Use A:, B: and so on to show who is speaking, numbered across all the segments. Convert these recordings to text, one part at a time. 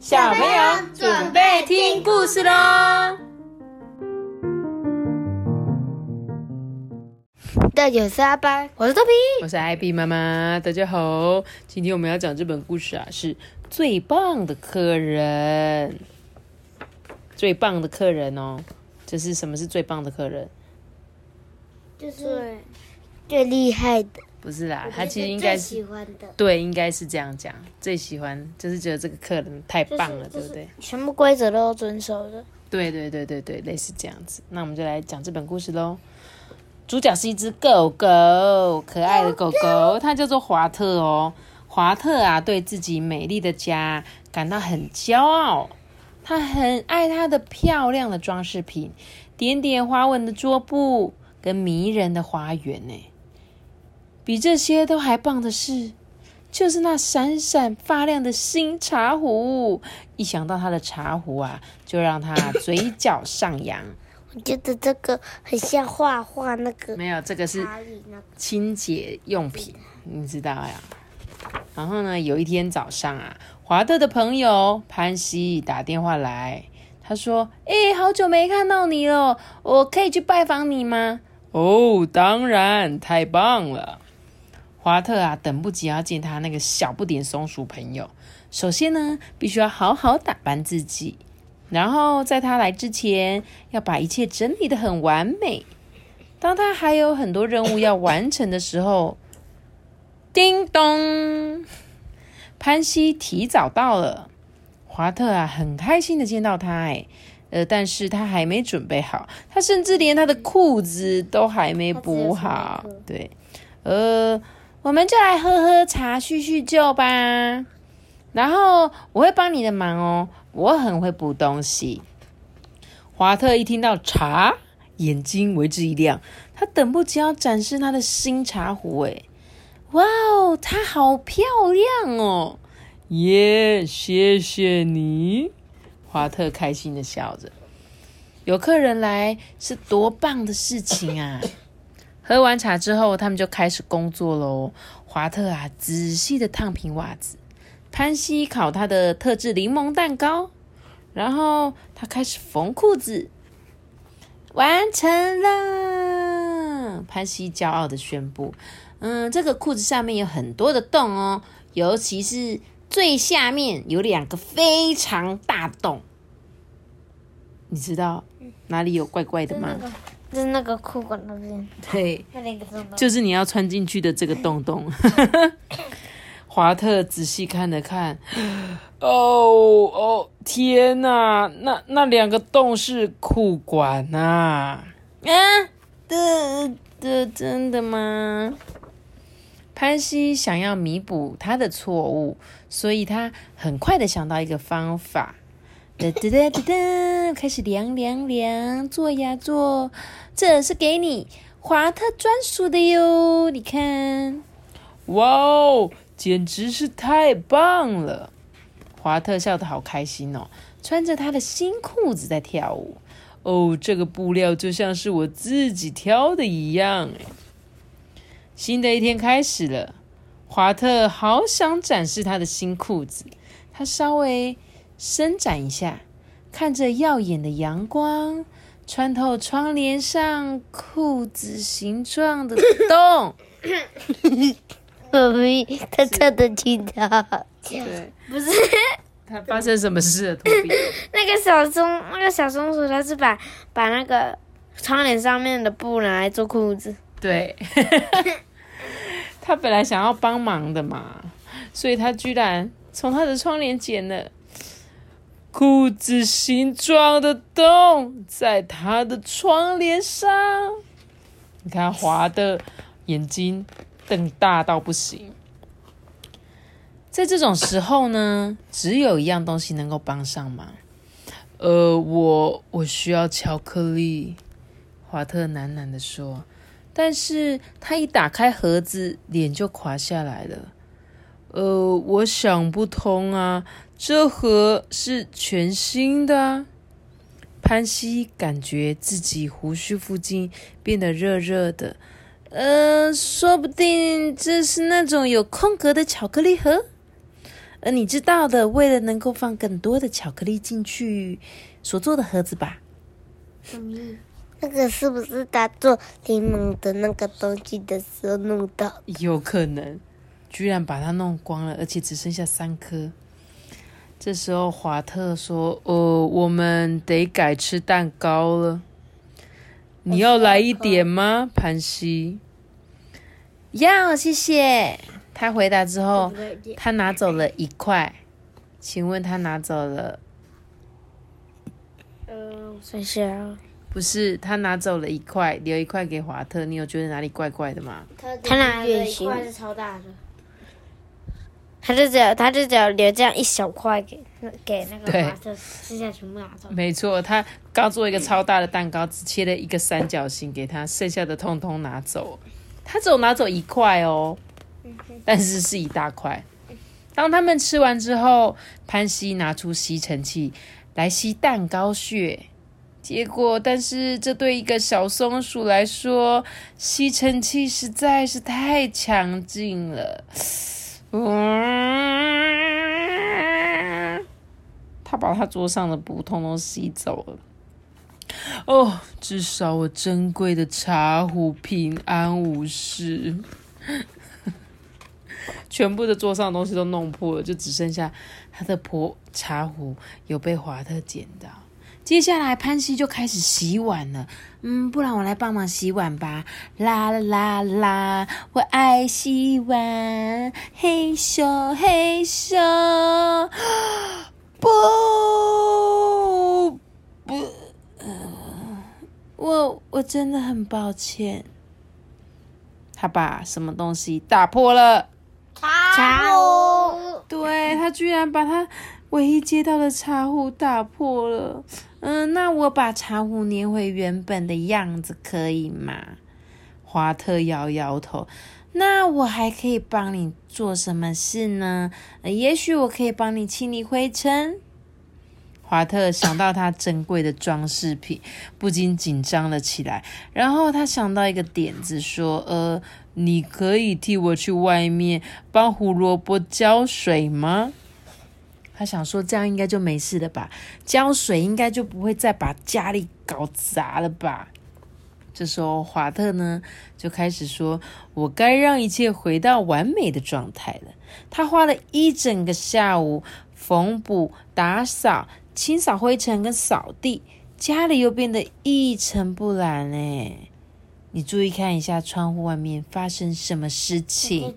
A: 小朋友准备听故事喽！
B: 大家好，我是阿班，我是豆皮，
A: 我是艾比妈妈。大家好，今天我们要讲这本故事啊，是最棒的客人，最棒的客人哦。这是什么是最棒的客人？
B: 就是最厉害的。
A: 不是啦，他其实应该是
B: 喜欢的，
A: 对，应该是这样讲。最喜欢就是觉得这个客人太棒了，对不对？
B: 全部规则都遵守的。
A: 对对对对对，类似这样子。那我们就来讲这本故事喽。主角是一只狗狗，可爱的狗狗，它叫做华特哦。华特啊，对自己美丽的家感到很骄傲。他很爱他的漂亮的装饰品，点点花纹的桌布跟迷人的花园呢。比这些都还棒的是，就是那闪闪发亮的新茶壶。一想到他的茶壶啊，就让他嘴角上扬。
B: 我觉得这个很像画画那个，
A: 没有，这个是清洁用品，你知道呀。然后呢，有一天早上啊，华特的朋友潘西打电话来，他说：“哎，好久没看到你了，我可以去拜访你吗？”哦，当然，太棒了。华特啊，等不及要见他那个小不点松鼠朋友。首先呢，必须要好好打扮自己，然后在他来之前，要把一切整理的很完美。当他还有很多任务要完成的时候，叮咚，潘西提早到了。华特啊，很开心的见到他，哎，呃，但是他还没准备好，他甚至连他的裤子都还没补好。对，呃。我们就来喝喝茶叙叙旧吧，然后我会帮你的忙哦，我很会补东西。华特一听到茶，眼睛为之一亮，他等不及要展示他的新茶壶。哎，哇哦，它好漂亮哦！耶，谢谢你，华特开心的笑着。有客人来是多棒的事情啊！喝完茶之后，他们就开始工作喽。华特啊，仔细的烫平袜子；潘西烤他的特制柠檬蛋糕，然后他开始缝裤子。完成了！潘西骄傲的宣布：“嗯，这个裤子上面有很多的洞哦，尤其是最下面有两个非常大洞。你知道哪里有怪怪的吗？”
B: 就是那个裤管那边，
A: 对，就是你要穿进去的这个洞洞。华特仔细看了看，哦哦，天哪，那那两个洞是裤管呐！啊，的的，真的吗？潘西想要弥补他的错误，所以他很快的想到一个方法。哒哒哒哒哒，开始量量量，做呀做，这是给你华特专属的哟，你看，哇哦，简直是太棒了！华特笑得好开心哦，穿着他的新裤子在跳舞。哦，这个布料就像是我自己挑的一样哎。新的一天开始了，华特好想展示他的新裤子，他稍微。伸展一下，看着耀眼的阳光穿透窗帘上裤子形状的洞。
B: 我咪，他唱的清楚。
A: 对，
B: 不是。
A: 他发生什么事了？
B: 那个小松，那个小松鼠，它是把把那个窗帘上面的布拿来做裤子。
A: 对。他本来想要帮忙的嘛，所以他居然从他的窗帘剪了。裤子形状的洞在他的窗帘上，你看华的眼睛瞪大到不行。在这种时候呢，只有一样东西能够帮上忙。呃，我我需要巧克力。华特喃喃的说，但是他一打开盒子，脸就垮下来了。呃，我想不通啊。这盒是全新的。潘西感觉自己胡须附近变得热热的，呃，说不定这是那种有空格的巧克力盒。呃，你知道的，为了能够放更多的巧克力进去所做的盒子吧？
B: 那个是不是他做柠檬的那个东西的时候弄到？
A: 有可能，居然把它弄光了，而且只剩下三颗。这时候华特说：“呃，我们得改吃蛋糕了。你要来一点吗，潘西？”要，谢谢。他回答之后，他拿走了一块。请问他拿走了？
B: 嗯，剩下
A: 不是，他拿走了一块，留一块给华特。你有觉得哪里怪怪的吗？
B: 他拿了一块是超大的，他就只有他就只有留这样一小块给给那个华特，剩下全部拿走。
A: 没错，他刚做一个超大的蛋糕，只切了一个三角形给他，剩下的通通拿走。他只有拿走一块哦，但是是一大块。当他们吃完之后，潘西拿出吸尘器来吸蛋糕屑，结果，但是这对一个小松鼠来说，吸尘器实在是太强劲了。嗯，他把他桌上的布通通吸走了。哦，至少我珍贵的茶壶平安无事。全部的桌上的东西都弄破了，就只剩下他的破茶壶有被华特捡到。接下来潘西就开始洗碗了。嗯，不然我来帮忙洗碗吧。啦啦啦，我爱洗碗，嘿咻嘿咻。不不，我我真的很抱歉。他把什么东西打破了？
B: 茶壶。
A: 对他居然把他唯一接到的茶壶打破了。嗯，那我把茶壶粘回原本的样子可以吗？华特摇摇头。那我还可以帮你做什么事呢？也许我可以帮你清理灰尘。华特想到他珍贵的装饰品，不禁紧张了起来。然后他想到一个点子，说：“呃，你可以替我去外面帮胡萝卜浇水吗？”他想说，这样应该就没事了吧？浇水应该就不会再把家里搞砸了吧？这时候，华特呢就开始说：“我该让一切回到完美的状态了。”他花了一整个下午缝补、打扫、清扫灰尘跟扫地，家里又变得一尘不染哎！你注意看一下窗户外面发生什么事情？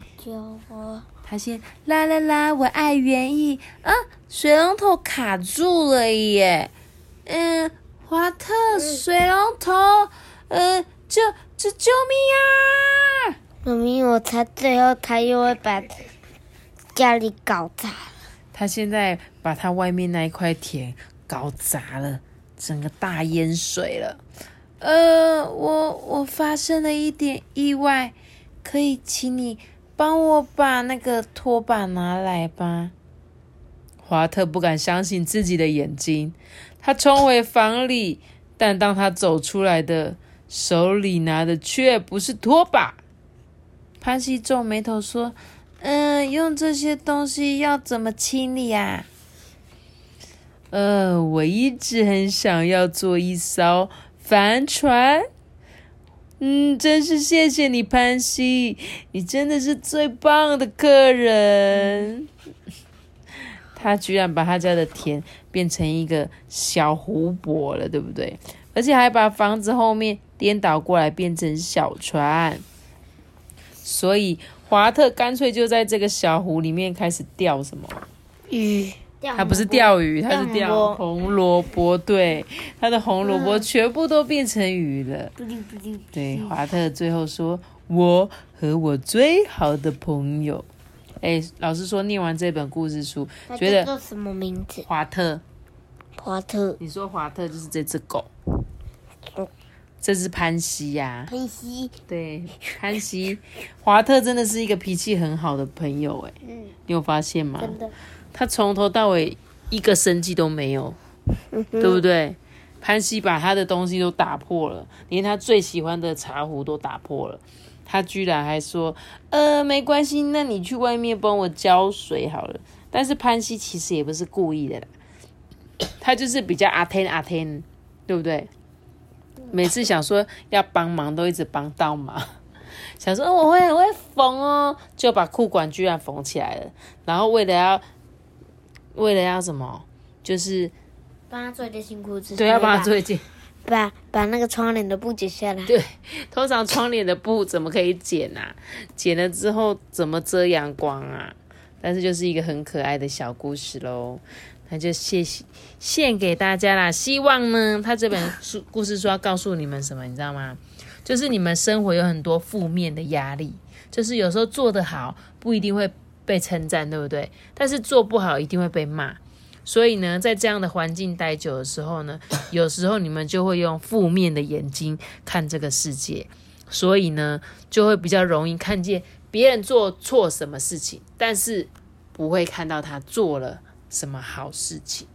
A: 他先啦啦啦，我爱园艺啊！水龙头卡住了耶！嗯，华特，水龙头，呃，救救救命啊！
B: 妈咪，我猜最后他又会把家里搞砸。
A: 他现在把他外面那一块田搞砸了，整个大淹水了。呃，我我发生了一点意外，可以请你。帮我把那个拖把拿来吧。华特不敢相信自己的眼睛，他冲回房里，但当他走出来的手里拿的却不是拖把。潘西皱眉头说：“嗯，用这些东西要怎么清理啊？”呃，我一直很想要做一艘帆船。嗯，真是谢谢你，潘西，你真的是最棒的客人。他居然把他家的田变成一个小湖泊了，对不对？而且还把房子后面颠倒过来变成小船。所以华特干脆就在这个小湖里面开始钓什么
B: 鱼。
A: 他不是钓鱼，他是钓红萝卜。对，他的红萝卜全部都变成鱼了。对，华特最后说：“我和我最好的朋友。”哎，老师说念完这本故事书，觉得
B: 叫什么名字？
A: 华特。
B: 华特。
A: 你说华特就是这只狗。这是潘西呀。
B: 潘西。
A: 对，潘西。华特真的是一个脾气很好的朋友，哎，嗯，你有发现吗？
B: 真的。
A: 他从头到尾一个生气都没有，对不对？潘西把他的东西都打破了，连他最喜欢的茶壶都打破了。他居然还说：“呃，没关系，那你去外面帮我浇水好了。”但是潘西其实也不是故意的啦，他就是比较阿天阿天，对不对？每次想说要帮忙，都一直帮倒忙。想说我会我会缝哦，就把裤管居然缝起来了。然后为了要，为了要什么，就是
B: 帮他做一件新裤子。
A: 对，要帮他做一件。
B: 把把那个窗帘的布剪下来。
A: 对，通常窗帘的布怎么可以剪啊？剪了之后怎么遮阳光啊？但是就是一个很可爱的小故事喽。那就谢谢献给大家啦。希望呢，他这本书故事书要告诉你们什么，你知道吗？就是你们生活有很多负面的压力，就是有时候做得好不一定会被称赞，对不对？但是做不好一定会被骂。所以呢，在这样的环境待久的时候呢，有时候你们就会用负面的眼睛看这个世界，所以呢，就会比较容易看见别人做错什么事情，但是不会看到他做了什么好事情。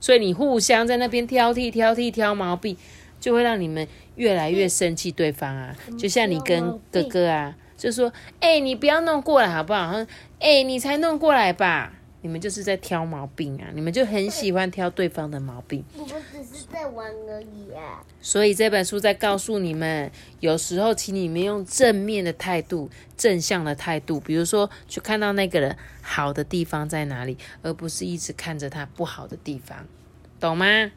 A: 所以你互相在那边挑剔、挑剔、挑毛病，就会让你们越来越生气对方啊。就像你跟哥哥啊，就说：“哎，你不要弄过来好不好？”哎，你才弄过来吧。你们就是在挑毛病啊！你们就很喜欢挑对方的毛病。
B: 我们只是在玩而已啊。
A: 所以这本书在告诉你们，有时候请你们用正面的态度、正向的态度，比如说去看到那个人好的地方在哪里，而不是一直看着他不好的地方，懂吗？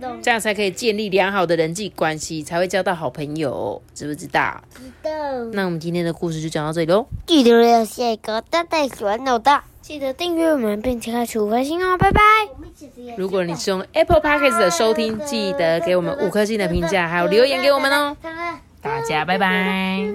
B: 懂。
A: 这样才可以建立良好的人际关系，才会交到好朋友，知不知道？
B: 知道。
A: 那我们今天的故事就讲到这里喽。
B: 记得要下一个大大喜欢老大。记得订阅我们，并且开启五颗星哦，拜拜！
A: 如果你是用 Apple Podcast 的收听，记得给我们五颗星的评价，还有留言给我们哦。大家拜拜。